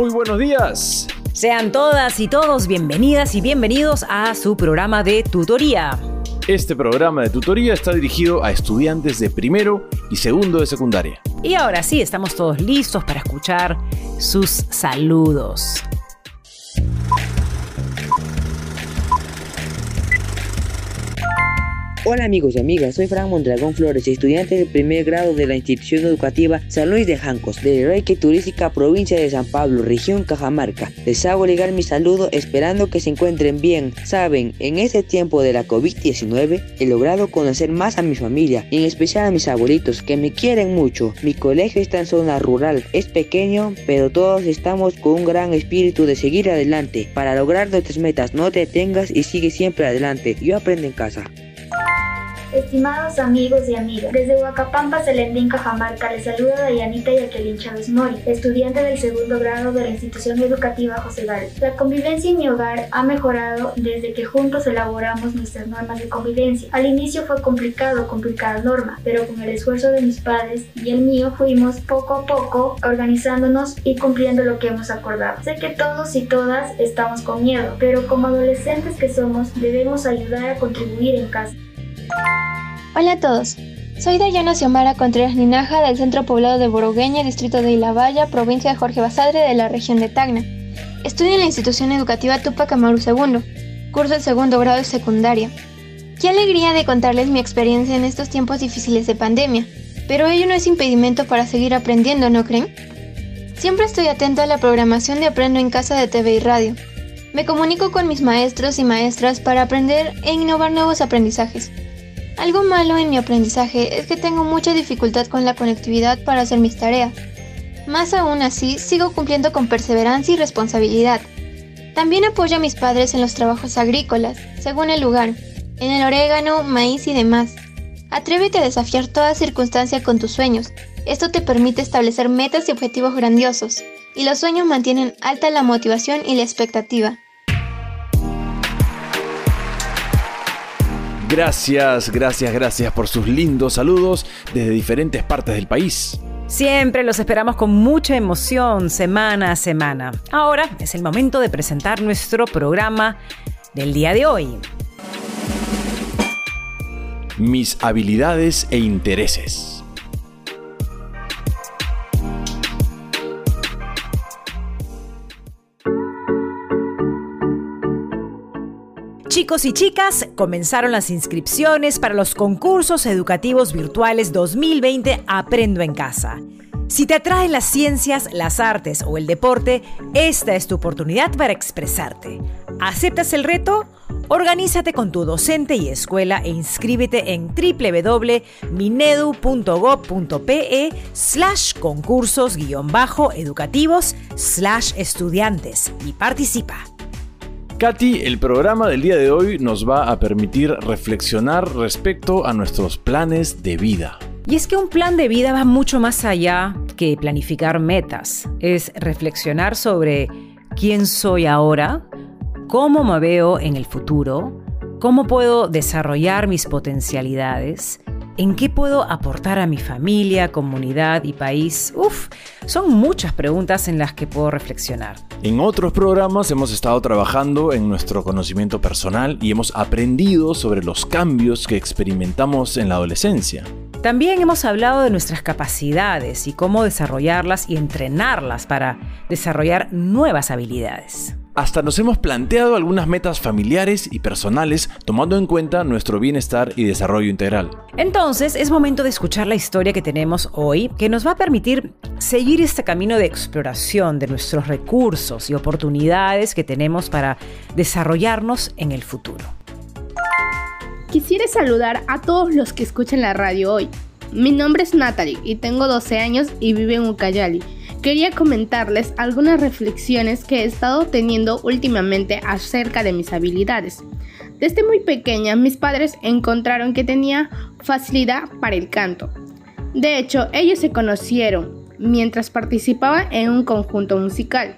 Muy buenos días. Sean todas y todos bienvenidas y bienvenidos a su programa de tutoría. Este programa de tutoría está dirigido a estudiantes de primero y segundo de secundaria. Y ahora sí, estamos todos listos para escuchar sus saludos. Hola amigos y amigas, soy Fran Mondragón Flores, estudiante del primer grado de la institución educativa San Luis de Jancos, de Reiki Turística, provincia de San Pablo, región Cajamarca. Les hago llegar mi saludo esperando que se encuentren bien. Saben, en este tiempo de la COVID-19 he logrado conocer más a mi familia y en especial a mis abuelitos que me quieren mucho. Mi colegio está en zona rural, es pequeño, pero todos estamos con un gran espíritu de seguir adelante. Para lograr nuestras metas, no te detengas y sigue siempre adelante. Yo aprendo en casa. Estimados amigos y amigas, desde Huacapampa, Selendín, Cajamarca, les saluda Dayanita Yaquelin Chávez Mori, estudiante del segundo grado de la institución educativa José Gal. La convivencia en mi hogar ha mejorado desde que juntos elaboramos nuestras normas de convivencia. Al inicio fue complicado cumplir cada norma, pero con el esfuerzo de mis padres y el mío fuimos poco a poco organizándonos y cumpliendo lo que hemos acordado. Sé que todos y todas estamos con miedo, pero como adolescentes que somos debemos ayudar a contribuir en casa. Hola a todos. Soy Dayana Xiomara Contreras Ninaja del Centro Poblado de Borogueña, distrito de Ilabaya, provincia de Jorge Basadre de la región de Tacna. Estudio en la institución educativa Tupac Amaru II, curso el segundo grado de secundaria. Qué alegría de contarles mi experiencia en estos tiempos difíciles de pandemia, pero ello no es impedimento para seguir aprendiendo, ¿no creen? Siempre estoy atento a la programación de Aprendo en Casa de TV y Radio. Me comunico con mis maestros y maestras para aprender e innovar nuevos aprendizajes. Algo malo en mi aprendizaje es que tengo mucha dificultad con la conectividad para hacer mis tareas. Más aún así, sigo cumpliendo con perseverancia y responsabilidad. También apoyo a mis padres en los trabajos agrícolas, según el lugar, en el orégano, maíz y demás. Atrévete a desafiar toda circunstancia con tus sueños. Esto te permite establecer metas y objetivos grandiosos, y los sueños mantienen alta la motivación y la expectativa. Gracias, gracias, gracias por sus lindos saludos desde diferentes partes del país. Siempre los esperamos con mucha emoción semana a semana. Ahora es el momento de presentar nuestro programa del día de hoy. Mis habilidades e intereses. Chicos y chicas, comenzaron las inscripciones para los concursos educativos virtuales 2020 Aprendo en Casa. Si te atraen las ciencias, las artes o el deporte, esta es tu oportunidad para expresarte. ¿Aceptas el reto? Organízate con tu docente y escuela e inscríbete en www.minedu.gov.pe slash concursos educativos slash estudiantes y participa. Katy, el programa del día de hoy nos va a permitir reflexionar respecto a nuestros planes de vida. Y es que un plan de vida va mucho más allá que planificar metas. Es reflexionar sobre quién soy ahora, cómo me veo en el futuro, cómo puedo desarrollar mis potencialidades ¿En qué puedo aportar a mi familia, comunidad y país? Uf, son muchas preguntas en las que puedo reflexionar. En otros programas hemos estado trabajando en nuestro conocimiento personal y hemos aprendido sobre los cambios que experimentamos en la adolescencia. También hemos hablado de nuestras capacidades y cómo desarrollarlas y entrenarlas para desarrollar nuevas habilidades. Hasta nos hemos planteado algunas metas familiares y personales tomando en cuenta nuestro bienestar y desarrollo integral. Entonces es momento de escuchar la historia que tenemos hoy que nos va a permitir seguir este camino de exploración de nuestros recursos y oportunidades que tenemos para desarrollarnos en el futuro. Quisiera saludar a todos los que escuchan la radio hoy. Mi nombre es Natalie y tengo 12 años y vivo en Ucayali quería comentarles algunas reflexiones que he estado teniendo últimamente acerca de mis habilidades. Desde muy pequeña mis padres encontraron que tenía facilidad para el canto. De hecho, ellos se conocieron mientras participaba en un conjunto musical.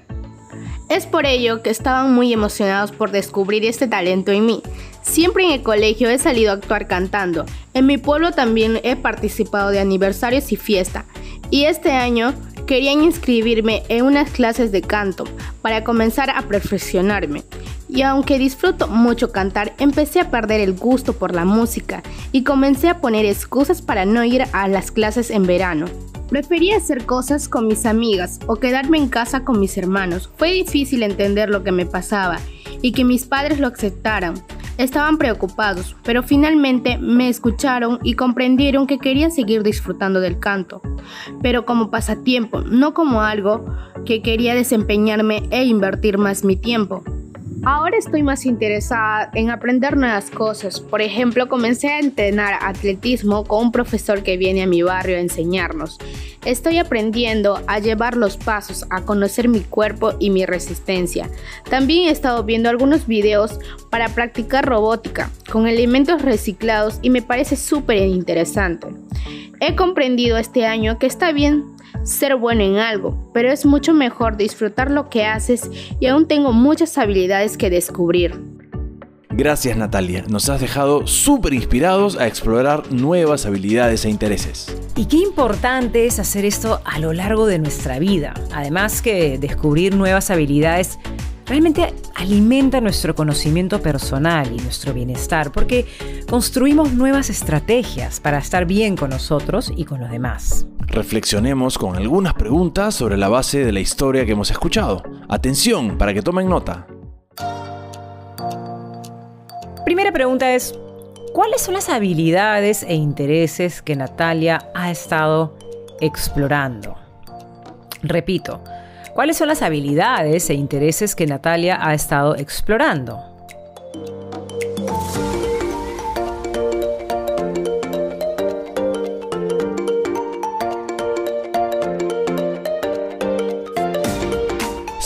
Es por ello que estaban muy emocionados por descubrir este talento en mí. Siempre en el colegio he salido a actuar cantando. En mi pueblo también he participado de aniversarios y fiesta. Y este año querían inscribirme en unas clases de canto para comenzar a perfeccionarme. Y aunque disfruto mucho cantar, empecé a perder el gusto por la música y comencé a poner excusas para no ir a las clases en verano. Prefería hacer cosas con mis amigas o quedarme en casa con mis hermanos. Fue difícil entender lo que me pasaba y que mis padres lo aceptaran. Estaban preocupados, pero finalmente me escucharon y comprendieron que quería seguir disfrutando del canto, pero como pasatiempo, no como algo que quería desempeñarme e invertir más mi tiempo. Ahora estoy más interesada en aprender nuevas cosas. Por ejemplo, comencé a entrenar atletismo con un profesor que viene a mi barrio a enseñarnos. Estoy aprendiendo a llevar los pasos, a conocer mi cuerpo y mi resistencia. También he estado viendo algunos videos para practicar robótica con elementos reciclados y me parece súper interesante. He comprendido este año que está bien ser bueno en algo, pero es mucho mejor disfrutar lo que haces y aún tengo muchas habilidades que descubrir. Gracias Natalia, nos has dejado súper inspirados a explorar nuevas habilidades e intereses. Y qué importante es hacer esto a lo largo de nuestra vida. Además que descubrir nuevas habilidades realmente alimenta nuestro conocimiento personal y nuestro bienestar porque construimos nuevas estrategias para estar bien con nosotros y con los demás. Reflexionemos con algunas preguntas sobre la base de la historia que hemos escuchado. Atención para que tomen nota. Primera pregunta es, ¿cuáles son las habilidades e intereses que Natalia ha estado explorando? Repito, ¿Cuáles son las habilidades e intereses que Natalia ha estado explorando?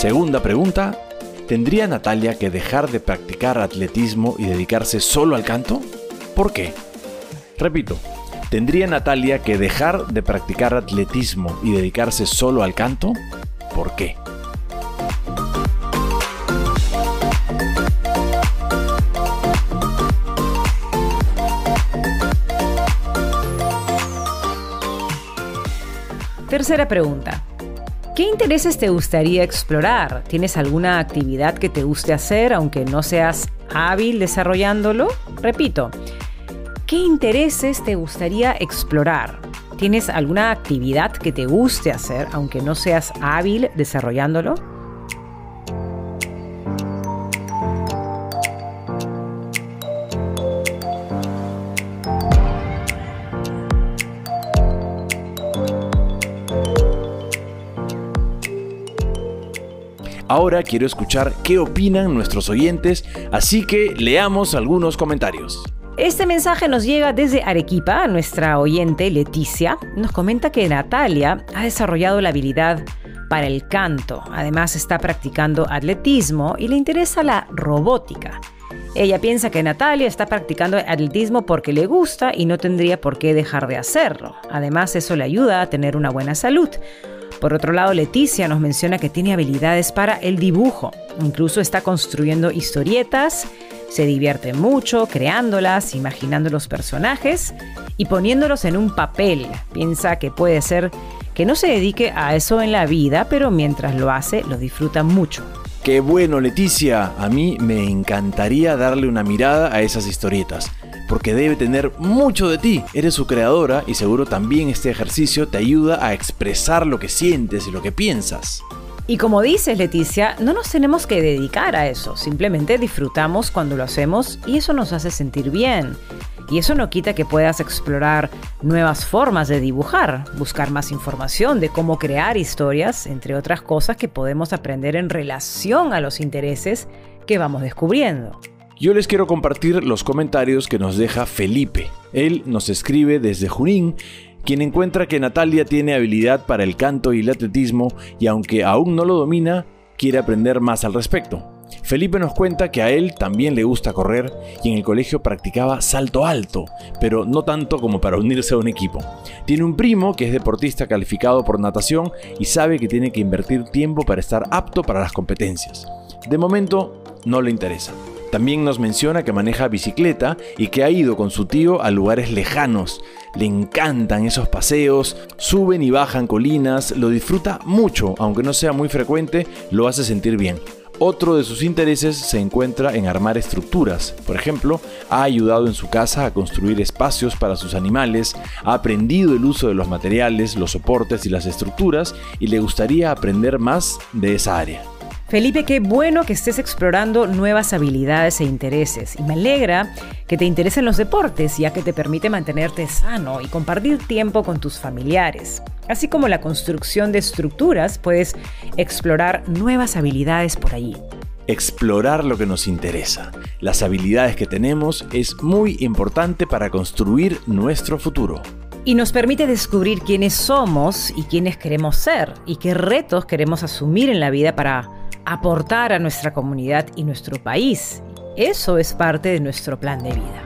Segunda pregunta, ¿tendría Natalia que dejar de practicar atletismo y dedicarse solo al canto? ¿Por qué? Repito, ¿tendría Natalia que dejar de practicar atletismo y dedicarse solo al canto? por qué. Tercera pregunta. ¿Qué intereses te gustaría explorar? ¿Tienes alguna actividad que te guste hacer aunque no seas hábil desarrollándolo? Repito, ¿qué intereses te gustaría explorar? ¿Tienes alguna actividad que te guste hacer, aunque no seas hábil desarrollándolo? Ahora quiero escuchar qué opinan nuestros oyentes, así que leamos algunos comentarios. Este mensaje nos llega desde Arequipa. Nuestra oyente Leticia nos comenta que Natalia ha desarrollado la habilidad para el canto. Además está practicando atletismo y le interesa la robótica. Ella piensa que Natalia está practicando atletismo porque le gusta y no tendría por qué dejar de hacerlo. Además eso le ayuda a tener una buena salud. Por otro lado, Leticia nos menciona que tiene habilidades para el dibujo. Incluso está construyendo historietas se divierte mucho creándolas, imaginando los personajes y poniéndolos en un papel. Piensa que puede ser que no se dedique a eso en la vida, pero mientras lo hace lo disfruta mucho. Qué bueno, Leticia. A mí me encantaría darle una mirada a esas historietas, porque debe tener mucho de ti. Eres su creadora y seguro también este ejercicio te ayuda a expresar lo que sientes y lo que piensas. Y como dices, Leticia, no nos tenemos que dedicar a eso, simplemente disfrutamos cuando lo hacemos y eso nos hace sentir bien. Y eso no quita que puedas explorar nuevas formas de dibujar, buscar más información de cómo crear historias, entre otras cosas que podemos aprender en relación a los intereses que vamos descubriendo. Yo les quiero compartir los comentarios que nos deja Felipe. Él nos escribe desde Junín quien encuentra que Natalia tiene habilidad para el canto y el atletismo y aunque aún no lo domina, quiere aprender más al respecto. Felipe nos cuenta que a él también le gusta correr y en el colegio practicaba salto alto, pero no tanto como para unirse a un equipo. Tiene un primo que es deportista calificado por natación y sabe que tiene que invertir tiempo para estar apto para las competencias. De momento no le interesa. También nos menciona que maneja bicicleta y que ha ido con su tío a lugares lejanos. Le encantan esos paseos, suben y bajan colinas, lo disfruta mucho, aunque no sea muy frecuente, lo hace sentir bien. Otro de sus intereses se encuentra en armar estructuras. Por ejemplo, ha ayudado en su casa a construir espacios para sus animales, ha aprendido el uso de los materiales, los soportes y las estructuras y le gustaría aprender más de esa área. Felipe, qué bueno que estés explorando nuevas habilidades e intereses y me alegra que te interesen los deportes ya que te permite mantenerte sano y compartir tiempo con tus familiares. Así como la construcción de estructuras, puedes explorar nuevas habilidades por allí. Explorar lo que nos interesa. Las habilidades que tenemos es muy importante para construir nuestro futuro. Y nos permite descubrir quiénes somos y quiénes queremos ser y qué retos queremos asumir en la vida para aportar a nuestra comunidad y nuestro país. Eso es parte de nuestro plan de vida.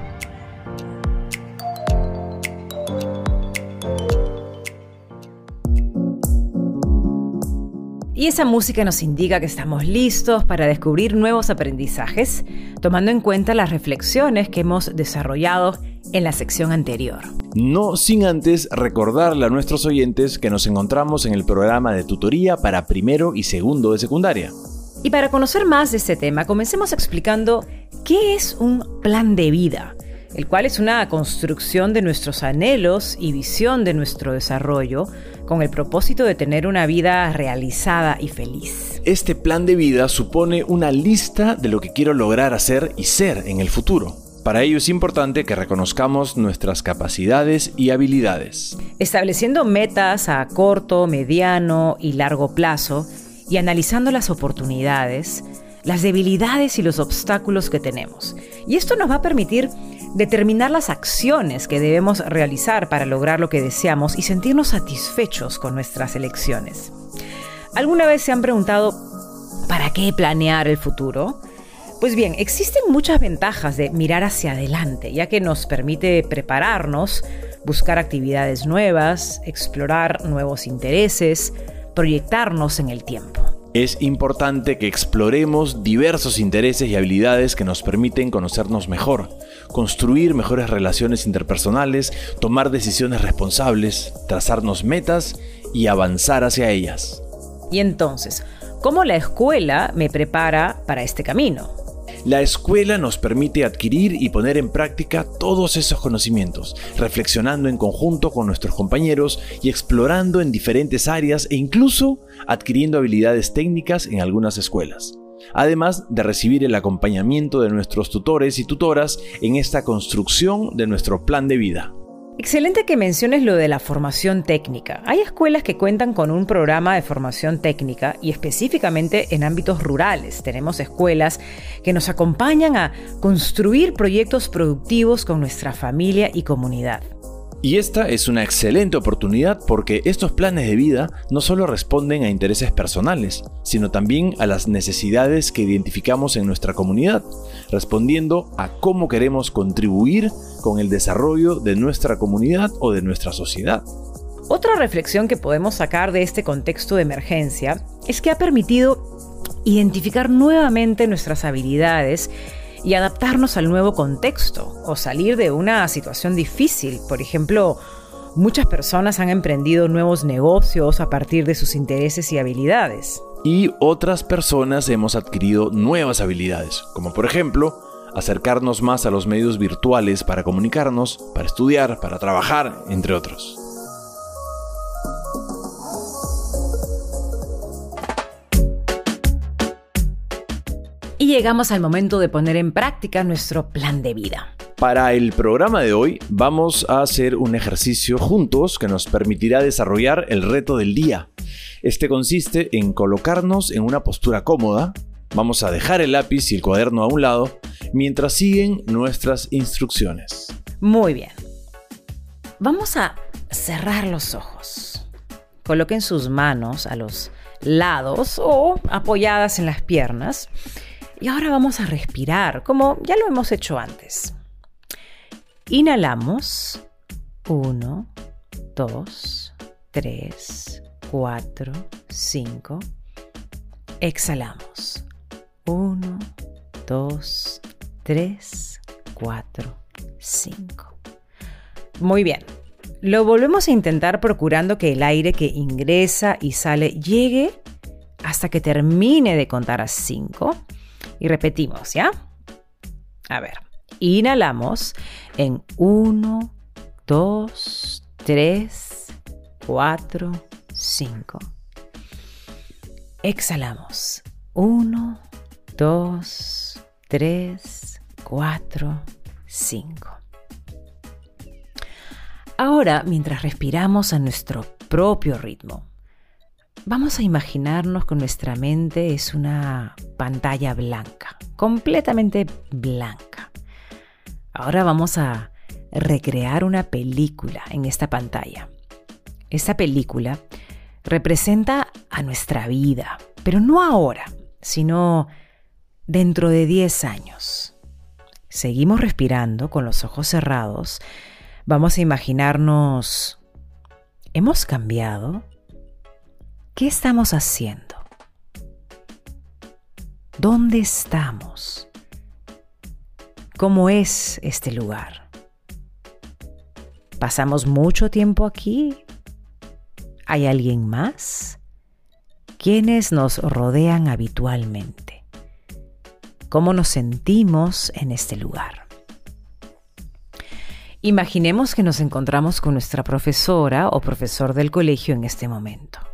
Y esa música nos indica que estamos listos para descubrir nuevos aprendizajes, tomando en cuenta las reflexiones que hemos desarrollado en la sección anterior. No sin antes recordarle a nuestros oyentes que nos encontramos en el programa de tutoría para primero y segundo de secundaria. Y para conocer más de este tema, comencemos explicando qué es un plan de vida, el cual es una construcción de nuestros anhelos y visión de nuestro desarrollo con el propósito de tener una vida realizada y feliz. Este plan de vida supone una lista de lo que quiero lograr hacer y ser en el futuro. Para ello es importante que reconozcamos nuestras capacidades y habilidades. Estableciendo metas a corto, mediano y largo plazo, y analizando las oportunidades, las debilidades y los obstáculos que tenemos. Y esto nos va a permitir determinar las acciones que debemos realizar para lograr lo que deseamos y sentirnos satisfechos con nuestras elecciones. ¿Alguna vez se han preguntado, ¿para qué planear el futuro? Pues bien, existen muchas ventajas de mirar hacia adelante, ya que nos permite prepararnos, buscar actividades nuevas, explorar nuevos intereses, proyectarnos en el tiempo. Es importante que exploremos diversos intereses y habilidades que nos permiten conocernos mejor, construir mejores relaciones interpersonales, tomar decisiones responsables, trazarnos metas y avanzar hacia ellas. Y entonces, ¿cómo la escuela me prepara para este camino? La escuela nos permite adquirir y poner en práctica todos esos conocimientos, reflexionando en conjunto con nuestros compañeros y explorando en diferentes áreas e incluso adquiriendo habilidades técnicas en algunas escuelas. Además de recibir el acompañamiento de nuestros tutores y tutoras en esta construcción de nuestro plan de vida. Excelente que menciones lo de la formación técnica. Hay escuelas que cuentan con un programa de formación técnica y específicamente en ámbitos rurales. Tenemos escuelas que nos acompañan a construir proyectos productivos con nuestra familia y comunidad. Y esta es una excelente oportunidad porque estos planes de vida no solo responden a intereses personales, sino también a las necesidades que identificamos en nuestra comunidad, respondiendo a cómo queremos contribuir con el desarrollo de nuestra comunidad o de nuestra sociedad. Otra reflexión que podemos sacar de este contexto de emergencia es que ha permitido identificar nuevamente nuestras habilidades y adaptarnos al nuevo contexto o salir de una situación difícil. Por ejemplo, muchas personas han emprendido nuevos negocios a partir de sus intereses y habilidades. Y otras personas hemos adquirido nuevas habilidades, como por ejemplo, acercarnos más a los medios virtuales para comunicarnos, para estudiar, para trabajar, entre otros. Llegamos al momento de poner en práctica nuestro plan de vida. Para el programa de hoy vamos a hacer un ejercicio juntos que nos permitirá desarrollar el reto del día. Este consiste en colocarnos en una postura cómoda, vamos a dejar el lápiz y el cuaderno a un lado mientras siguen nuestras instrucciones. Muy bien. Vamos a cerrar los ojos. Coloquen sus manos a los lados o apoyadas en las piernas y ahora vamos a respirar, como ya lo hemos hecho antes. Inhalamos. 1, 2, 3, 4, 5. Exhalamos. 1, 2, 3, 4, 5. Muy bien. Lo volvemos a intentar procurando que el aire que ingresa y sale llegue hasta que termine de contar a 5. Y repetimos, ¿ya? A ver, inhalamos en 1, 2, 3, 4, 5. Exhalamos. 1, 2, 3, 4, 5. Ahora, mientras respiramos a nuestro propio ritmo, vamos a imaginarnos que nuestra mente es una pantalla blanca, completamente blanca. Ahora vamos a recrear una película en esta pantalla. Esta película representa a nuestra vida, pero no ahora, sino dentro de 10 años. Seguimos respirando con los ojos cerrados Vamos a imaginarnos, ¿hemos cambiado? ¿Qué estamos haciendo? ¿Dónde estamos? ¿Cómo es este lugar? ¿Pasamos mucho tiempo aquí? ¿Hay alguien más? ¿Quiénes nos rodean habitualmente? ¿Cómo nos sentimos en este lugar? Imaginemos que nos encontramos con nuestra profesora o profesor del colegio en este momento.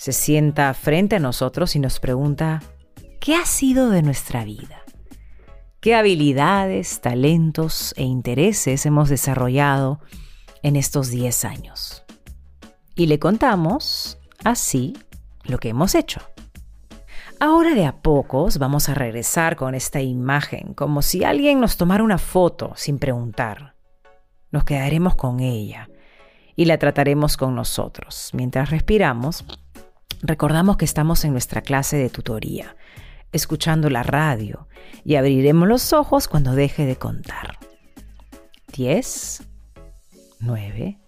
Se sienta frente a nosotros y nos pregunta, ¿qué ha sido de nuestra vida? ¿Qué habilidades, talentos e intereses hemos desarrollado en estos 10 años? Y le contamos, así, lo que hemos hecho. Ahora de a pocos vamos a regresar con esta imagen, como si alguien nos tomara una foto sin preguntar nos quedaremos con ella y la trataremos con nosotros. Mientras respiramos, recordamos que estamos en nuestra clase de tutoría, escuchando la radio, y abriremos los ojos cuando deje de contar. 10, 9,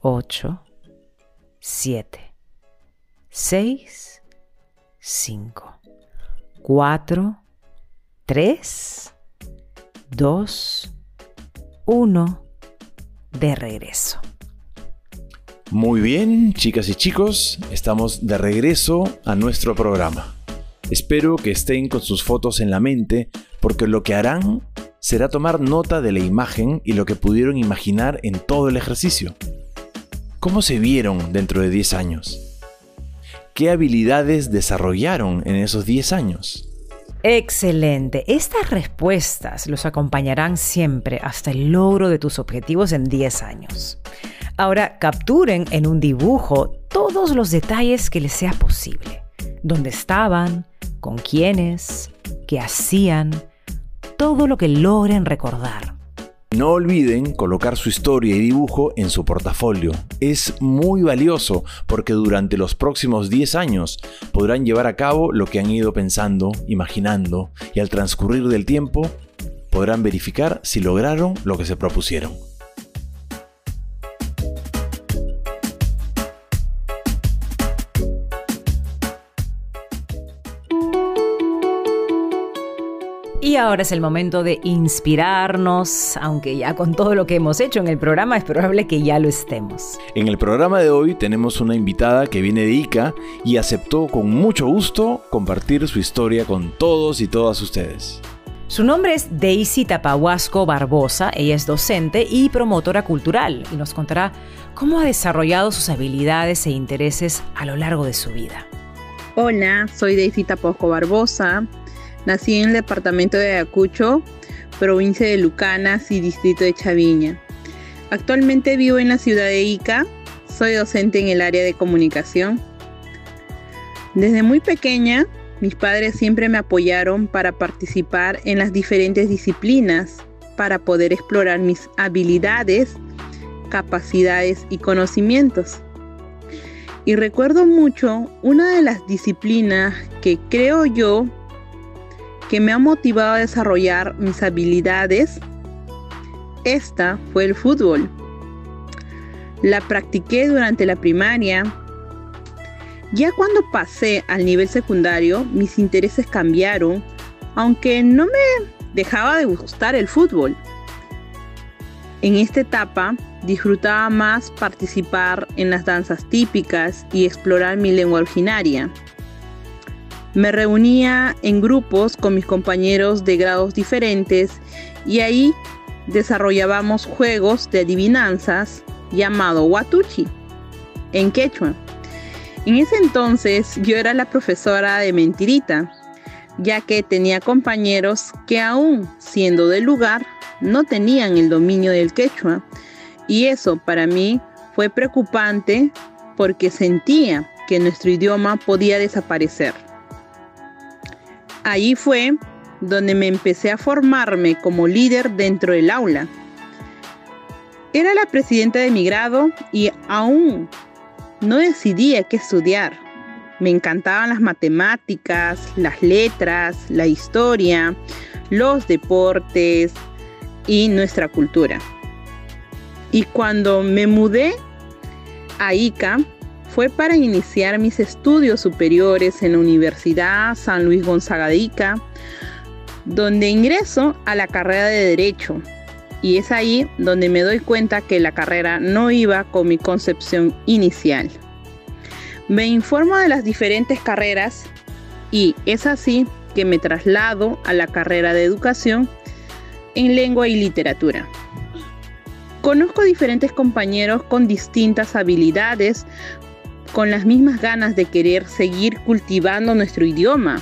8, 7, 6, 5, 4, 3, 2, 1 de regreso. Muy bien, chicas y chicos, estamos de regreso a nuestro programa. Espero que estén con sus fotos en la mente porque lo que harán será tomar nota de la imagen y lo que pudieron imaginar en todo el ejercicio. ¿Cómo se vieron dentro de 10 años? ¿Qué habilidades desarrollaron en esos 10 años? Excelente. Estas respuestas los acompañarán siempre hasta el logro de tus objetivos en 10 años. Ahora capturen en un dibujo todos los detalles que les sea posible. Dónde estaban, con quiénes, qué hacían, todo lo que logren recordar. No olviden colocar su historia y dibujo en su portafolio. Es muy valioso porque durante los próximos 10 años podrán llevar a cabo lo que han ido pensando, imaginando y al transcurrir del tiempo podrán verificar si lograron lo que se propusieron. Y ahora es el momento de inspirarnos, aunque ya con todo lo que hemos hecho en el programa es probable que ya lo estemos. En el programa de hoy tenemos una invitada que viene de Ica y aceptó con mucho gusto compartir su historia con todos y todas ustedes. Su nombre es Daisy Tapahuasco Barbosa, ella es docente y promotora cultural y nos contará cómo ha desarrollado sus habilidades e intereses a lo largo de su vida. Hola, soy Daisy Tapahuasco Barbosa, Nací en el departamento de Ayacucho, provincia de Lucanas y distrito de Chaviña. Actualmente vivo en la ciudad de Ica, soy docente en el área de comunicación. Desde muy pequeña, mis padres siempre me apoyaron para participar en las diferentes disciplinas, para poder explorar mis habilidades, capacidades y conocimientos. Y recuerdo mucho una de las disciplinas que creo yo que me ha motivado a desarrollar mis habilidades, esta fue el fútbol. La practiqué durante la primaria. Ya cuando pasé al nivel secundario, mis intereses cambiaron, aunque no me dejaba de gustar el fútbol. En esta etapa disfrutaba más participar en las danzas típicas y explorar mi lengua originaria. Me reunía en grupos con mis compañeros de grados diferentes y ahí desarrollábamos juegos de adivinanzas llamado Watuchi en quechua. En ese entonces yo era la profesora de mentirita, ya que tenía compañeros que aún siendo del lugar no tenían el dominio del quechua y eso para mí fue preocupante porque sentía que nuestro idioma podía desaparecer. Ahí fue donde me empecé a formarme como líder dentro del aula. Era la presidenta de mi grado y aún no decidía qué estudiar. Me encantaban las matemáticas, las letras, la historia, los deportes y nuestra cultura. Y cuando me mudé a Ica, fue para iniciar mis estudios superiores en la Universidad San Luis Gonzaga donde ingreso a la carrera de Derecho. Y es ahí donde me doy cuenta que la carrera no iba con mi concepción inicial. Me informo de las diferentes carreras y es así que me traslado a la carrera de educación en lengua y literatura. Conozco diferentes compañeros con distintas habilidades, con las mismas ganas de querer seguir cultivando nuestro idioma.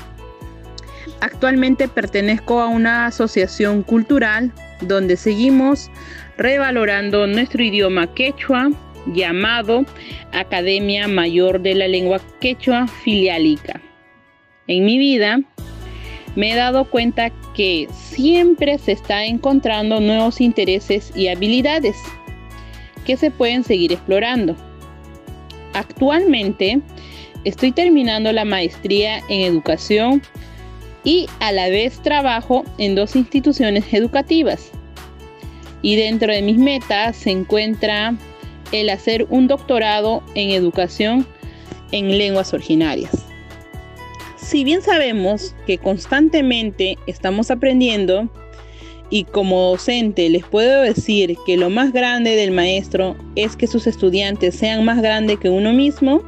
Actualmente pertenezco a una asociación cultural donde seguimos revalorando nuestro idioma quechua llamado Academia Mayor de la Lengua Quechua Filialica. En mi vida me he dado cuenta que siempre se está encontrando nuevos intereses y habilidades que se pueden seguir explorando. Actualmente estoy terminando la maestría en educación y a la vez trabajo en dos instituciones educativas. Y dentro de mis metas se encuentra el hacer un doctorado en educación en lenguas originarias. Si bien sabemos que constantemente estamos aprendiendo y como docente les puedo decir que lo más grande del maestro es que sus estudiantes sean más grandes que uno mismo,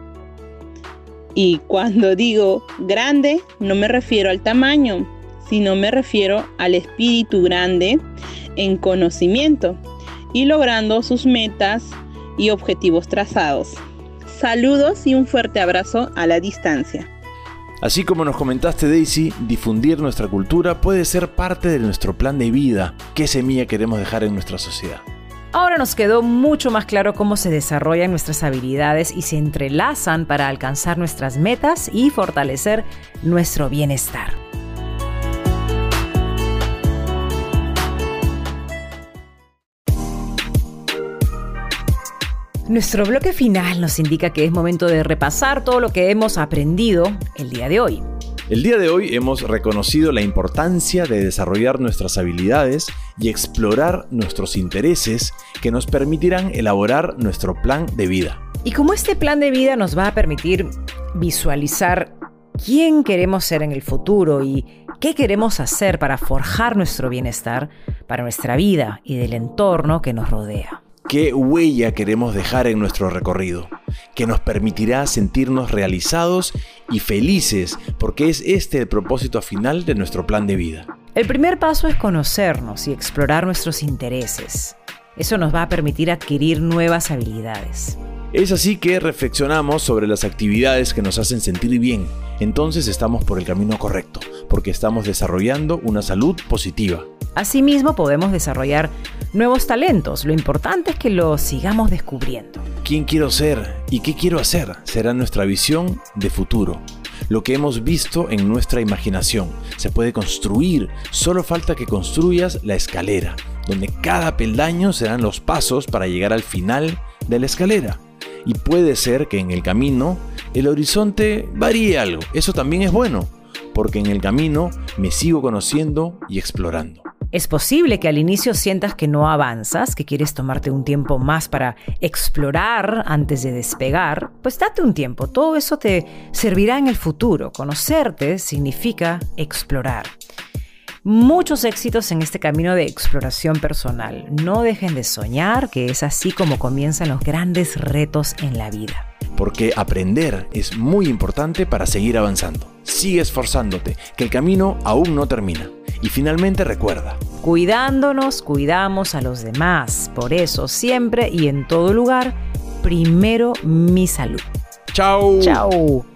y cuando digo grande no me refiero al tamaño, sino me refiero al espíritu grande en conocimiento y logrando sus metas y objetivos trazados. Saludos y un fuerte abrazo a la distancia. Así como nos comentaste Daisy, difundir nuestra cultura puede ser parte de nuestro plan de vida. ¿Qué semilla queremos dejar en nuestra sociedad? Ahora nos quedó mucho más claro cómo se desarrollan nuestras habilidades y se entrelazan para alcanzar nuestras metas y fortalecer nuestro bienestar. Nuestro bloque final nos indica que es momento de repasar todo lo que hemos aprendido el día de hoy. El día de hoy hemos reconocido la importancia de desarrollar nuestras habilidades y explorar nuestros intereses que nos permitirán elaborar nuestro plan de vida. Y como este plan de vida nos va a permitir visualizar quién queremos ser en el futuro y qué queremos hacer para forjar nuestro bienestar, para nuestra vida y del entorno que nos rodea qué huella queremos dejar en nuestro recorrido, que nos permitirá sentirnos realizados y felices, porque es este el propósito final de nuestro plan de vida. El primer paso es conocernos y explorar nuestros intereses. Eso nos va a permitir adquirir nuevas habilidades. Es así que reflexionamos sobre las actividades que nos hacen sentir bien. Entonces estamos por el camino correcto, porque estamos desarrollando una salud positiva. Asimismo, podemos desarrollar nuevos talentos. Lo importante es que los sigamos descubriendo. ¿Quién quiero ser y qué quiero hacer? Será nuestra visión de futuro. Lo que hemos visto en nuestra imaginación se puede construir, solo falta que construyas la escalera, donde cada peldaño serán los pasos para llegar al final de la escalera. Y puede ser que en el camino el horizonte varíe algo, eso también es bueno, porque en el camino me sigo conociendo y explorando. Es posible que al inicio sientas que no avanzas, que quieres tomarte un tiempo más para explorar antes de despegar. Pues date un tiempo, todo eso te servirá en el futuro. Conocerte significa explorar. Muchos éxitos en este camino de exploración personal. No dejen de soñar, que es así como comienzan los grandes retos en la vida. Porque aprender es muy importante para seguir avanzando. Sigue esforzándote, que el camino aún no termina. Y finalmente recuerda. Cuidándonos, cuidamos a los demás. Por eso, siempre y en todo lugar, primero mi salud. Chao. Chao.